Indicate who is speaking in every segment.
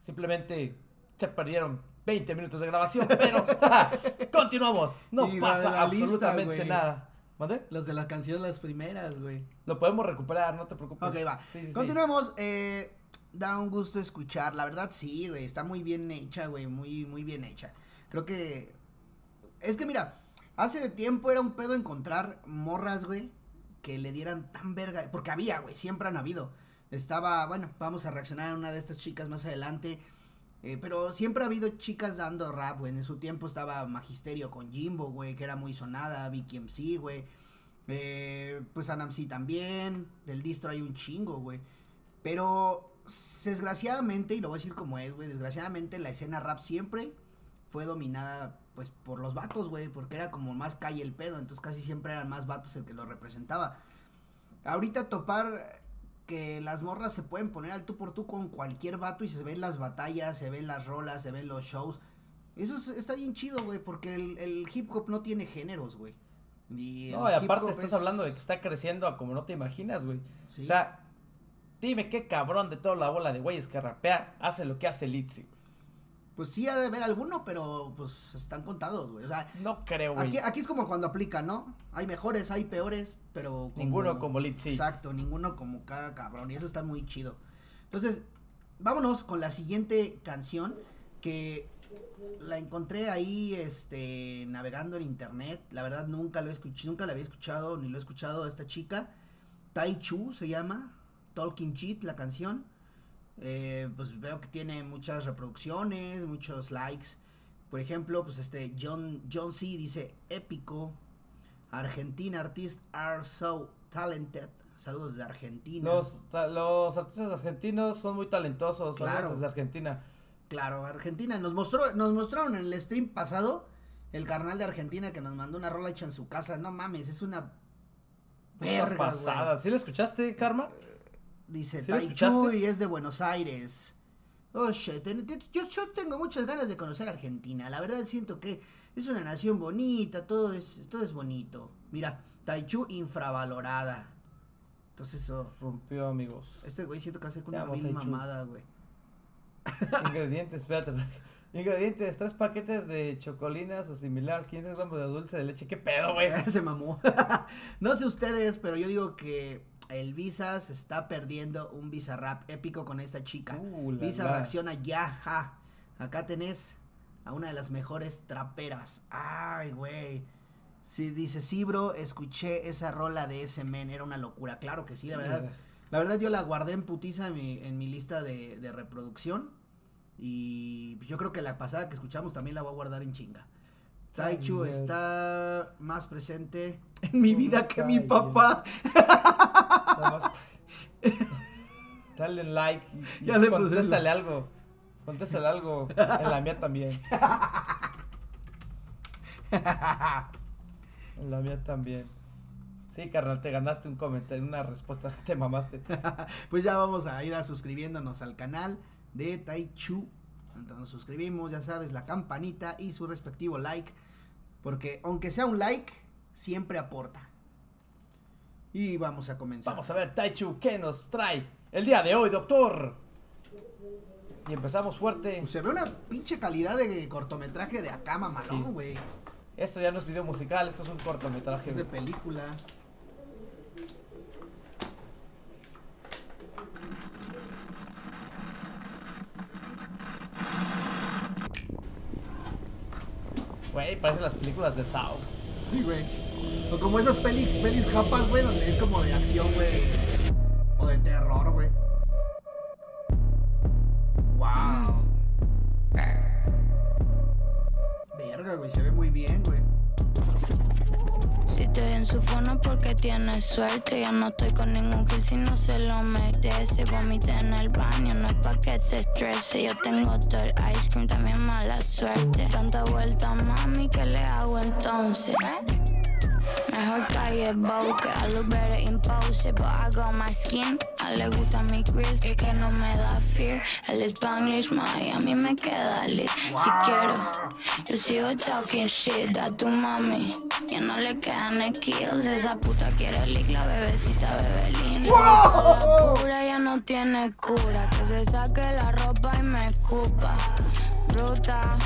Speaker 1: Simplemente se perdieron 20 minutos de grabación, pero continuamos. No
Speaker 2: Y
Speaker 1: pasa
Speaker 2: lista,
Speaker 1: absolutamente nada. ¿Mande?
Speaker 2: Los de la canción, las primeras, güey.
Speaker 1: Lo podemos recuperar, no te preocupes.
Speaker 2: Ok, va.
Speaker 1: Sí, sí, sí.
Speaker 2: Continuemos. Eh, da un gusto escuchar. La verdad, sí, güey. Está muy bien hecha, güey. Muy, muy bien hecha. Creo que. Es que mira, hace tiempo era un pedo encontrar morras, güey. Que le dieran tan verga. Porque había, güey. Siempre han habido. Estaba, bueno, vamos a reaccionar a una de estas chicas más adelante. Eh, pero siempre ha habido chicas dando rap, güey. En su tiempo estaba Magisterio con Jimbo, güey, que era muy sonada. Vicky MC, güey. Eh, pues Anamsi también. Del distro hay un chingo, güey. Pero desgraciadamente, y lo voy a decir como es, güey. Desgraciadamente la escena rap siempre fue dominada, pues, por los vatos, güey. Porque era como más calle el pedo. Entonces casi siempre eran más vatos el que lo representaba. Ahorita topar que las morras se pueden poner al tú por tú con cualquier vato y se ven las batallas, se ven las rolas, se ven los shows. Eso es- está bien chido, güey, porque el, el hip hop no tiene géneros, güey.
Speaker 1: No, y aparte estás
Speaker 2: es-
Speaker 1: hablando de que está creciendo a como no te imaginas, güey.
Speaker 2: Sí.
Speaker 1: O sea, dime qué cabrón de toda la bola de güeyes que rapea hace lo que hace Litzy, güey.
Speaker 2: Pues sí ha de haber alguno, pero pues están contados, güey. O sea,
Speaker 1: No creo, güey.
Speaker 2: aquí, aquí es como cuando aplica, ¿no? Hay mejores, hay peores, pero...
Speaker 1: Ninguno como Litzy.
Speaker 2: Exacto, ninguno como cada cabrón. Y eso está muy chido. Entonces, vámonos con la siguiente canción que la encontré ahí, este, navegando en internet. La verdad nunca lo escuché, nunca la había escuchado, ni lo he escuchado a esta chica. Tai Chu se llama, Talking Cheat la canción. Eh, pues veo que tiene muchas reproducciones, muchos likes. Por ejemplo, pues este John, John C dice épico. Argentina artists are so talented. Saludos de Argentina.
Speaker 1: Los, los artistas argentinos son muy talentosos,
Speaker 2: Claro.
Speaker 1: claro. desde Argentina.
Speaker 2: Claro, Argentina. Nos mostró, nos mostraron en el stream pasado el carnal de Argentina que nos mandó una rola hecha en su casa. No mames, es una verga,
Speaker 1: pasada.
Speaker 2: güey.
Speaker 1: ¿Sí la escuchaste, Karma?
Speaker 2: Dice
Speaker 1: ¿Sí la
Speaker 2: Tai
Speaker 1: escuchaste?
Speaker 2: Chu y es de Buenos Aires. Oye, te- yo, yo tengo muchas ganas de conocer Argentina. La verdad siento que es una nación bonita, todo es, todo es bonito. Mira, Taichu infravalorada. Entonces eso,
Speaker 1: Rompió, amigos.
Speaker 2: este güey siento que hace con una
Speaker 1: amo, Taichu.
Speaker 2: mamada, güey.
Speaker 1: Ingredientes, espérate. Ingredientes, tres paquetes de chocolinas o similar, 15 gramos de dulce de leche. ¿Qué pedo, güey?
Speaker 2: Se mamó. no sé ustedes, pero yo digo que el Visa se está perdiendo un Visa rap épico con esta chica.
Speaker 1: Uh, la,
Speaker 2: Visa
Speaker 1: la.
Speaker 2: reacciona ya, ja. Acá tenés a una de las mejores traperas. Ay, güey. Sí, dice, sí, bro, escuché esa rola de ese men, era una locura. Claro que sí, la verdad. La verdad yo la guardé en putiza en mi, en mi lista de, de reproducción. Y yo creo que la pasada que escuchamos también la voy a guardar en chinga. Taichu está más presente en mi vida que mi papá.
Speaker 1: Nada más- Dale un like y, y
Speaker 2: Ya le puse
Speaker 1: contéstale algo. Contéstale algo. En la mía también. En la mía también. Sí, carnal, te ganaste un comentario, una respuesta, te mamaste.
Speaker 2: Pues ya vamos a ir a suscribiéndonos al canal de Taichu. Entonces nos suscribimos, ya sabes, la campanita y su respectivo like. Porque aunque sea un like, siempre aporta. Y vamos a comenzar.
Speaker 1: Vamos a ver, Taichu, ¿qué nos trae el día de hoy, doctor? Y empezamos fuerte.
Speaker 2: Pues se ve una pinche calidad de cortometraje de acá, mamalón,
Speaker 1: Sí.
Speaker 2: güey.
Speaker 1: Esto ya no es video musical, esto es un cortometraje.
Speaker 2: Es de película.
Speaker 1: Güey, parecen las películas de Sao.
Speaker 2: Sí, güey. O como esas peli, pelis japas, güey, donde es como de acción, güey. O de terror, güey. Wow. Verga, güey, se ve muy bien, güey.
Speaker 3: Si estoy en su fono porque tiene suerte. Ya no estoy con ningún que si no se lo merece. Vomité en el baño, no es pa' que te estrese. Yo tengo todo el ice cream, también mala suerte. Tanta vuelta, mami, ¿qué le hago entonces? Mejor calle boque, I look better in pose, but I got my skin. A le gusta mi grills, que, que no me da fear. El Spanglish, my, a mí me queda lit. Si quiero, yo sigo talking shit a tu mami. Ya no le quedan skills, esa puta quiere lick, la bebecita bebelina. La pura ya no no tiene cura. Que se saque la ropa y me escupa. Bruta,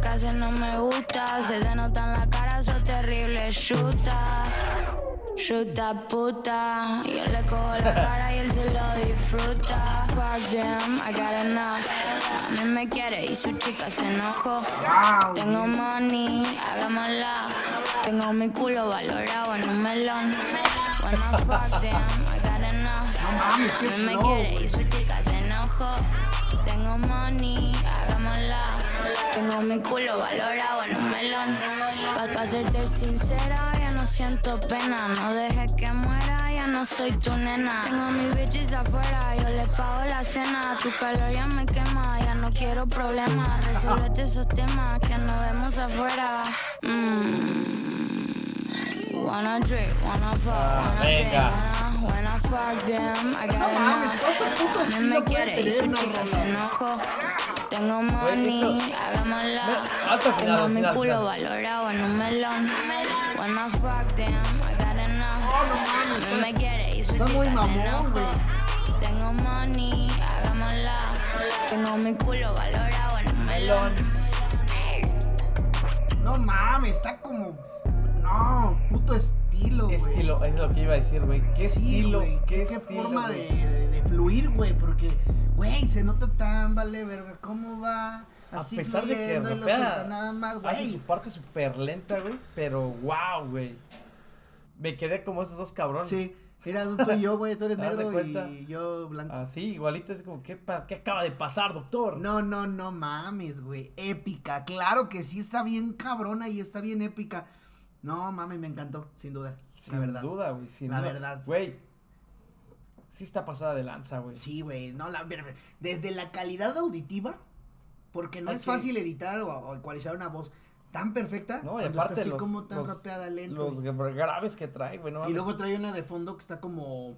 Speaker 3: lo que no me gusta. Se denota en la cara, eso terrible. Chuta, chuta puta. Yo le cojo la cara y él se lo disfruta. Fuck them, I got enough. A mí me quiere y su chica se enojó. Tengo money, hagámosla. Tengo mi culo valorado en un melón. Wanna fuck them, I got enough. A mí me quiere y su chica se enojó. Tengo money, hagámosla. Tengo mi culo valorado en un melón. Pa, pa serte sincera, ya no siento pena. No dejes que muera, ya no soy tu nena. Tengo mis bitches afuera, yo les pago la cena. Tu calor ya me quema, ya no quiero problemas. Resuélvete esos temas que nos vemos afuera. Mm. Wanna drink, wanna fuck,
Speaker 1: Ah,
Speaker 3: wanna
Speaker 1: venga.
Speaker 3: wanna fuck them. I got
Speaker 2: No mames. ¿cuánto puto estilo puede tener una rola?
Speaker 3: Tengo money, hagámosla. Tengo mi culo valorado en un melón. Wanna fuck them, I got enough.
Speaker 2: no
Speaker 3: me quiere y se. Tengo money, hagámosla. Tengo mi culo valorado en un melón.
Speaker 2: No mames, está como. No, puto estilo, güey.
Speaker 1: Estilo, es lo que iba a decir, güey. ¿Qué
Speaker 2: Sí,
Speaker 1: estilo? ¿Qué,
Speaker 2: qué,
Speaker 1: estilo,
Speaker 2: forma de, de- de fluir, güey, porque, güey, se nota tan, vale, verga, cómo va.
Speaker 1: A
Speaker 2: Así
Speaker 1: pesar de que
Speaker 2: fluyendo y lo
Speaker 1: rapea,
Speaker 2: nada más,
Speaker 1: hace
Speaker 2: güey.
Speaker 1: su parte súper lenta, güey. Pero wow, güey. Me quedé como esos dos cabrones.
Speaker 2: Sí, mira, tú y yo, güey, tú eres
Speaker 1: ¿Te das de
Speaker 2: negro
Speaker 1: cuenta?
Speaker 2: y yo blanco.
Speaker 1: Así, igualito, es como, ¿qué, pa- ¿qué acaba de pasar, doctor?
Speaker 2: No, no, no mames, güey. Épica. Claro que sí está bien cabrona y está bien épica. No mames, me encantó, sin duda.
Speaker 1: Sin
Speaker 2: la verdad.
Speaker 1: duda, güey. Sin
Speaker 2: La
Speaker 1: duda.
Speaker 2: verdad.
Speaker 1: Güey. Sí está pasada de lanza, güey.
Speaker 2: Sí, güey. No, la, desde la calidad auditiva, porque no es fácil editar o, o ecualizar una voz tan perfecta.
Speaker 1: No, y aparte
Speaker 2: así
Speaker 1: los,
Speaker 2: como tan
Speaker 1: los,
Speaker 2: rapeada, lento.
Speaker 1: los gra- graves que trae, güey, no
Speaker 2: y luego trae una de fondo que está como.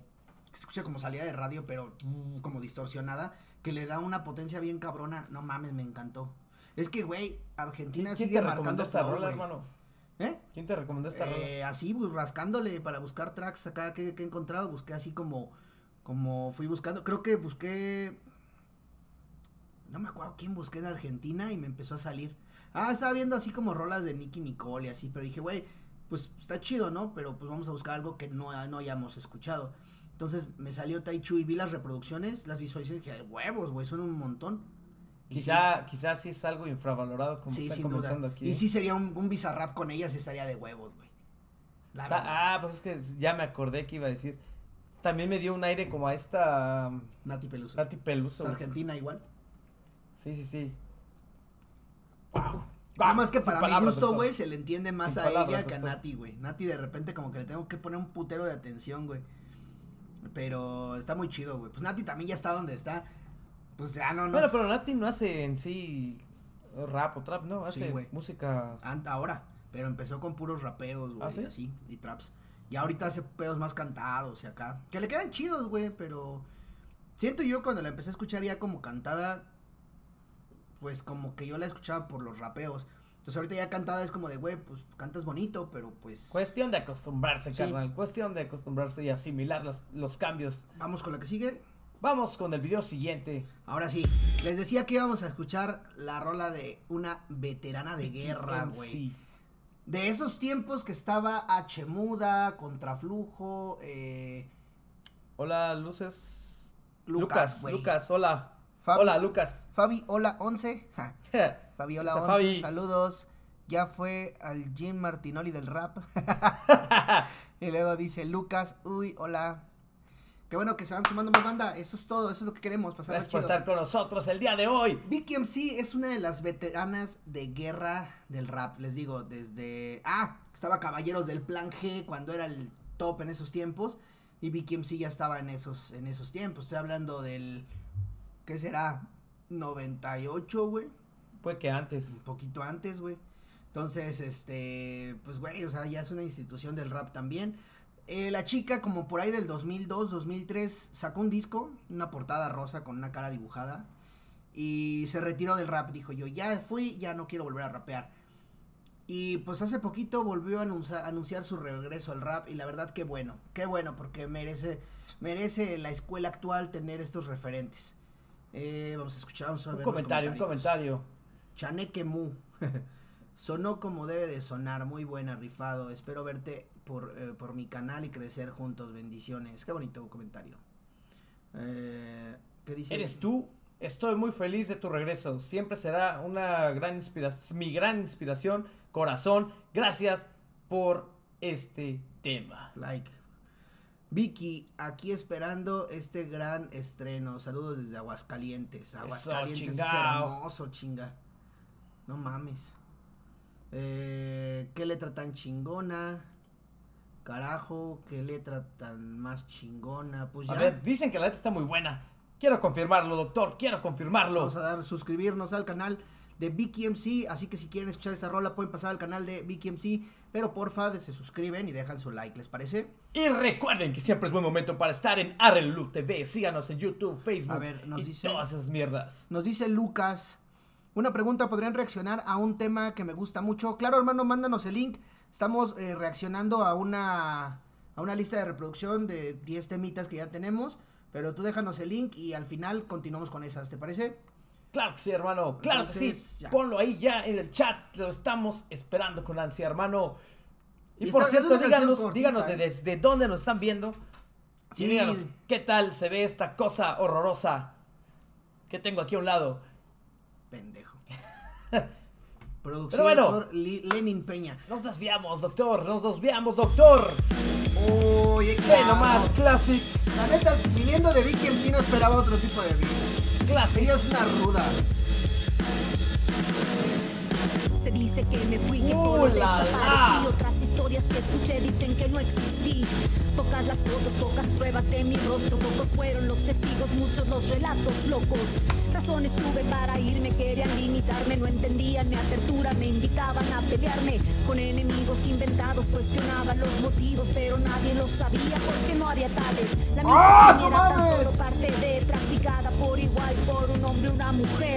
Speaker 2: que se escucha como salida de radio, pero como distorsionada. Que le da una potencia bien cabrona. No mames, me encantó. Es que, güey, Argentina
Speaker 1: ¿Quién, quién
Speaker 2: sigue
Speaker 1: te
Speaker 2: marcando
Speaker 1: esta rola, hermano?
Speaker 2: ¿Eh?
Speaker 1: ¿Quién te recomendó esta rola?
Speaker 2: Eh, así, pues, rascándole para buscar tracks acá que, que he encontrado, busqué así como, como fui buscando, creo que busqué, no me acuerdo quién busqué en Argentina y me empezó a salir. Ah, estaba viendo así como rolas de Nicky Nicole y así, pero dije, güey, pues está chido, ¿no? Pero pues vamos a buscar algo que no, no hayamos escuchado. Entonces me salió Taichu y vi las reproducciones, las visualizaciones y dije, huevos, güey, son un montón.
Speaker 1: Quizá, quizá sí es algo infravalorado, como
Speaker 2: sí,
Speaker 1: están
Speaker 2: duda.
Speaker 1: comentando aquí.
Speaker 2: Y sí sería un, un bizarrap con ellas, estaría de huevos, güey.
Speaker 1: O sea, ah, pues es que ya me acordé que iba a decir. También me dio un aire como a esta um,
Speaker 2: Nati Peluso.
Speaker 1: Nati Peluso.
Speaker 2: Argentina igual.
Speaker 1: Sí, sí, sí. Wow.
Speaker 2: Nada más que para mi gusto, güey, se le entiende más a
Speaker 1: palabras,
Speaker 2: ella que a. Nati, güey. Nati de repente como que le tengo que poner un putero de atención, güey. Pero está muy chido, güey. Pues Nati también ya está donde está. Pues ya no, no.
Speaker 1: Bueno, pero Nati no hace en sí rap o trap, ¿no? Hace música.
Speaker 2: Ant- ahora. Pero empezó con puros rapeos, güey.
Speaker 1: ¿Ah, sí?
Speaker 2: así. Y traps. Y ahorita hace pedos más cantados y acá. Que le quedan chidos, güey, pero. Siento yo cuando la empecé a escuchar ya como cantada. Pues como que yo la escuchaba por los rapeos. Entonces ahorita ya cantada es como de, güey, pues cantas bonito, pero pues.
Speaker 1: Cuestión de acostumbrarse,
Speaker 2: Sí.
Speaker 1: carnal. Cuestión de acostumbrarse y asimilar los, los cambios.
Speaker 2: Vamos con la que sigue.
Speaker 1: Vamos con el video siguiente.
Speaker 2: Ahora sí, les decía que íbamos a escuchar la rola de una veterana de guerra, güey.
Speaker 1: Sí.
Speaker 2: De esos tiempos que estaba H Muda, Contraflujo, eh,
Speaker 1: Hola, luces.
Speaker 2: Lucas,
Speaker 1: Lucas, hola.
Speaker 2: Fabi-
Speaker 1: Hola, Lucas.
Speaker 2: Fabi, hola 11. ja, Fabiola
Speaker 1: Esa
Speaker 2: 11,
Speaker 1: Fabi.
Speaker 2: saludos. Ya fue al Jim Martinoli del rap. y luego dice Lucas, uy, hola. Qué bueno que se van sumando más banda. Eso es todo, eso es lo que queremos, pasar
Speaker 1: Gracias por estar con nosotros el día de hoy.
Speaker 2: Vicky MC es una de las veteranas de guerra del rap, les digo, desde... Ah, estaba Caballeros del Plan G cuando era el top en esos tiempos y Vicky MC ya estaba en esos, en esos tiempos. Estoy hablando del... ¿Qué será? 98, güey.
Speaker 1: Puede que
Speaker 2: Un
Speaker 1: antes.
Speaker 2: poquito antes, güey. Entonces, este, pues, güey, o sea, ya es una institución del rap también. Eh, la chica, como por ahí del 2002, 2003, sacó un disco, una portada rosa con una cara dibujada. Y se retiró del rap, dijo yo, ya fui, ya no quiero volver a rapear. Y pues hace poquito volvió a anunciar, anunciar su regreso al rap y la verdad que bueno, qué bueno porque merece merece la escuela actual tener estos referentes. Eh, vamos a escuchar, vamos a
Speaker 1: Un
Speaker 2: ver los
Speaker 1: comentario, un comentario.
Speaker 2: Chaneque Mu. Sonó como debe de sonar, muy buena, rifado. Espero verte por, eh, por mi canal y crecer juntos. Bendiciones. Qué bonito comentario. Eh, ¿Qué dice?
Speaker 1: ¿Eres tú? Estoy muy feliz de tu regreso. Siempre será una gran inspiración, mi gran inspiración, corazón. Gracias por este tema.
Speaker 2: Like. Vicky, aquí esperando este gran estreno. Saludos desde Aguascalientes. Aguascalientes es
Speaker 1: chingao.
Speaker 2: hermoso, chinga. No mames. Eh, ¿Qué letra tan chingona? Carajo, qué letra tan más chingona. Pues ya.
Speaker 1: A ver, dicen que la letra está muy buena. Quiero confirmarlo, doctor. Quiero confirmarlo.
Speaker 2: Vamos a dar suscribirnos al canal de Vicky MC, así que si quieren escuchar esa rola pueden pasar al canal de Vicky MC, pero porfa se suscriben y dejan su like, ¿les parece?
Speaker 1: Y recuerden que siempre es buen momento para estar en Arelu TV. Síganos en YouTube, Facebook
Speaker 2: A ver, nos
Speaker 1: y
Speaker 2: dice-
Speaker 1: todas esas mierdas.
Speaker 2: Nos dice Lucas, una pregunta, ¿podrían reaccionar a un tema que me gusta mucho? Claro, hermano, mándanos el link. Estamos eh, reaccionando a una a una lista de reproducción de 10 temitas que ya tenemos, pero tú déjanos el link y al final continuamos con esas, ¿te parece?
Speaker 1: Claro que sí, hermano. Claro que sí.
Speaker 2: ya.
Speaker 1: Ponlo ahí ya en el chat. Lo estamos esperando con ansia, hermano. Y,
Speaker 2: Y
Speaker 1: por cierto, díganos,
Speaker 2: cortita,
Speaker 1: díganos de
Speaker 2: ¿eh?
Speaker 1: desde dónde nos están viendo.
Speaker 2: Sí.
Speaker 1: Y díganos qué tal se ve esta cosa horrorosa que tengo aquí a un lado.
Speaker 2: Pendejo. Producción
Speaker 1: Pero bueno.
Speaker 2: por Li- Lenin Peña.
Speaker 1: Nos desviamos, doctor. Nos desviamos, doctor.
Speaker 2: Oye, claro.
Speaker 1: nomás, classic.
Speaker 2: La neta, viniendo de Vicky MC no esperaba otro tipo de beats.
Speaker 1: Classic.
Speaker 2: Ella es una ruda.
Speaker 4: Se dice que me fui, que
Speaker 1: ¡Uh,
Speaker 4: solo
Speaker 1: la, la!
Speaker 4: desaparecí. Historias que escuché dicen que no existí. Pocas las fotos, pocas pruebas de mi rostro. Pocos fueron los testigos, muchos los relatos locos. Razones tuve para irme, querían limitarme. No entendían mi apertura, me invitaban a pelearme con enemigos inventados. Cuestionaban los motivos, pero nadie lo sabía porque no había tales. La
Speaker 2: ¡Ah,
Speaker 4: misma
Speaker 2: no
Speaker 4: era tan solo parte de practicada por igual por un hombre una mujer.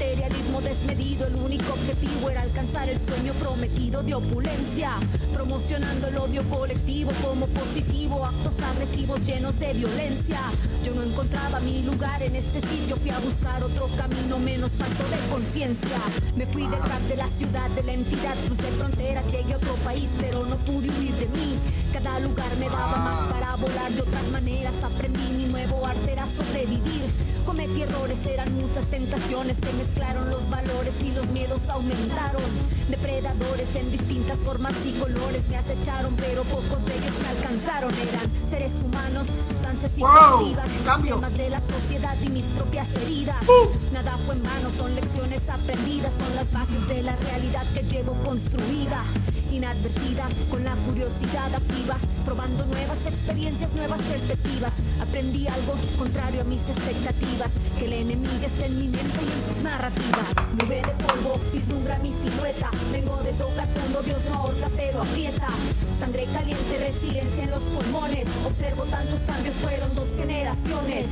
Speaker 4: Materialismo desmedido, el único objetivo era alcanzar el sueño prometido de opulencia, promocionando el odio colectivo como positivo, actos agresivos llenos de violencia. Yo no encontraba mi lugar en este sitio, fui a buscar otro camino menos falto de conciencia. Me fui del rap de la ciudad, de la entidad, crucé fronteras, llegué a otro país, pero no pude huir de mí. Cada lugar me daba más para volar de otras maneras, aprendí mi nuevo arte era sobrevivir. Cometí errores, eran muchas tentaciones, se mezclaron los valores y los miedos aumentaron. Depredadores en distintas formas y colores me acecharon, pero pocos de ellos me alcanzaron. Eran seres humanos, sustancias
Speaker 2: ¡Wow!
Speaker 4: sistemas de la sociedad y mis propias heridas. Nada fue en vano, son lecciones aprendidas, son las bases de la realidad que llevo construida. Inadvertida, con la curiosidad activa, probando nuevas experiencias, nuevas perspectivas. Aprendí algo contrario a mis expectativas, que el enemigo está en mi mente y en sus narrativas. Nube de polvo, vislumbra mi silueta. Vengo de tocar fondo, Dios no ahorca, pero aprieta. Sangre caliente, resiliencia en los pulmones. Observo tantos cambios, fueron dos generaciones.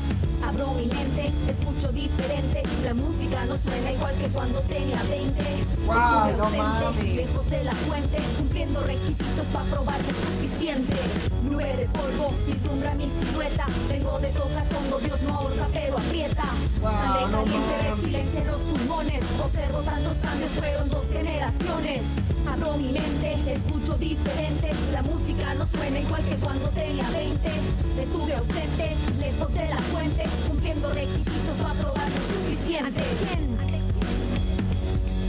Speaker 4: Abro mi mente, escucho diferente. La música no suena igual que cuando tenía 20.
Speaker 2: Guau,
Speaker 4: Estuve
Speaker 2: no mames.
Speaker 4: lejos de la fuente, cumpliendo requisitos para probarme suficiente. Nube de polvo, vislumbra mi silueta. Vengo de tocar fondo, Dios no ahorca, pero aprieta.
Speaker 2: Guau,
Speaker 4: Sangre
Speaker 2: no
Speaker 4: caliente, resiliencia en los pulmones. Observo tantos cambios, fueron dos generaciones. Abro mi mente, escucho diferente. La música no suena igual que cuando tenía 20. Estuve ausente, lejos de la fuente, cumpliendo requisitos para probarme suficiente.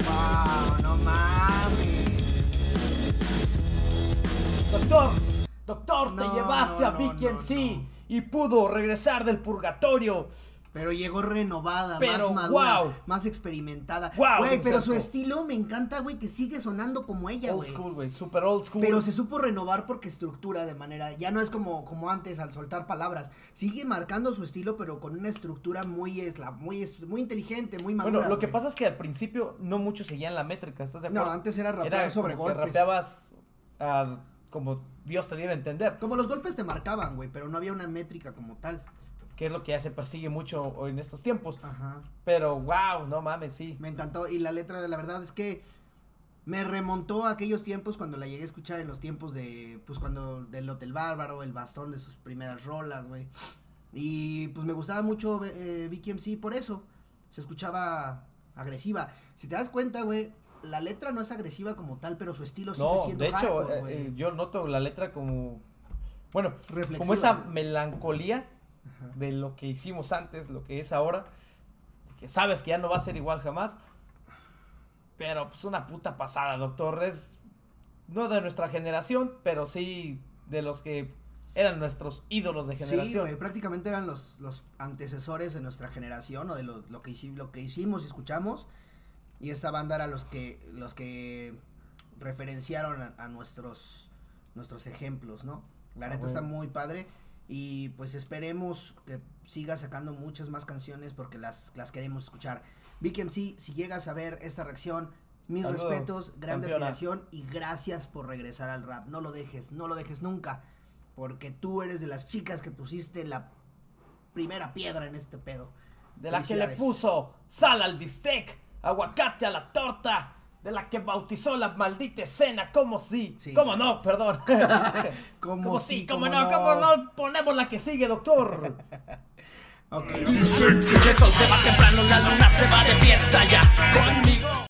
Speaker 2: Wow, no mames.
Speaker 1: Doctor, doctor, te
Speaker 2: No,
Speaker 1: llevaste
Speaker 2: no,
Speaker 1: a
Speaker 2: no,
Speaker 1: Vicky
Speaker 2: no,
Speaker 1: MC
Speaker 2: no.
Speaker 1: y pudo regresar del purgatorio.
Speaker 2: Pero llegó renovada,
Speaker 1: Pero,
Speaker 2: más madura,
Speaker 1: wow.
Speaker 2: más experimentada.
Speaker 1: Wow,
Speaker 2: güey, pero su estilo me encanta, güey, que sigue sonando como ella,
Speaker 1: Old
Speaker 2: güey.
Speaker 1: school, güey, super old school.
Speaker 2: Pero se supo renovar porque estructura de manera, ya no es como, como antes al soltar palabras. Sigue marcando su estilo, pero con una estructura muy, esla- muy, es- muy inteligente, muy madura.
Speaker 1: bueno, lo que pasa es que al principio no muchos seguían la métrica, ¿estás de
Speaker 2: No,
Speaker 1: acuerdo?
Speaker 2: antes era rapear sobre
Speaker 1: como que
Speaker 2: golpes.
Speaker 1: rapeabas ah, como Dios te diera a entender,
Speaker 2: Como los golpes te marcaban, güey, pero no había una métrica como tal.
Speaker 1: que es lo que ya se persigue mucho hoy en estos tiempos.
Speaker 2: Ajá.
Speaker 1: Pero wow, no mames, sí.
Speaker 2: Me encantó. Y la letra de la verdad es que me remontó a aquellos tiempos cuando la llegué a escuchar en los tiempos de, pues cuando, del Hotel Bárbaro, el bastón de sus primeras rolas, güey. Y pues me gustaba mucho eh, Vicky MC por eso. Se escuchaba agresiva. Si te das cuenta, güey, la letra no es agresiva como tal, pero su estilo sigue
Speaker 1: No,
Speaker 2: siendo
Speaker 1: de hecho,
Speaker 2: hardcore,
Speaker 1: eh, eh, yo noto la letra como. Bueno,
Speaker 2: Reflexiva,
Speaker 1: como esa melancolía de lo que hicimos antes, lo que es ahora. Que sabes que ya no va a ser igual jamás. Pero pues una puta pasada, doctor. Es no de nuestra generación, pero sí de los que eran nuestros ídolos de
Speaker 2: Sí,
Speaker 1: generación.
Speaker 2: güey, prácticamente eran los, los antecesores de nuestra generación o de lo, lo que hici- lo que hicimos y escuchamos. Y esa banda era los que, los que referenciaron a, a nuestros, nuestros ejemplos, ¿no? La
Speaker 1: Ah,
Speaker 2: neta está muy padre. Y pues esperemos que siga sacando muchas más canciones porque las, las queremos escuchar. Vic MC, si llegas a ver esta reacción, mis
Speaker 1: Saludo,
Speaker 2: respetos, gran admiración y gracias por regresar al rap. No lo dejes, no lo dejes nunca. Porque tú eres de las chicas que pusiste la primera piedra en este pedo.
Speaker 1: De la que le puso sal al bistec, aguacate a la torta, de la que bautizó la maldita escena, como si,
Speaker 2: Sí.
Speaker 1: como no, perdón.
Speaker 2: Como
Speaker 1: como
Speaker 2: sí,
Speaker 1: como no,
Speaker 2: no.
Speaker 1: como no, ponemos la que sigue, doctor.
Speaker 2: Ok.
Speaker 5: El sol se va temprano, la luna se va de fiesta ya. Conmigo.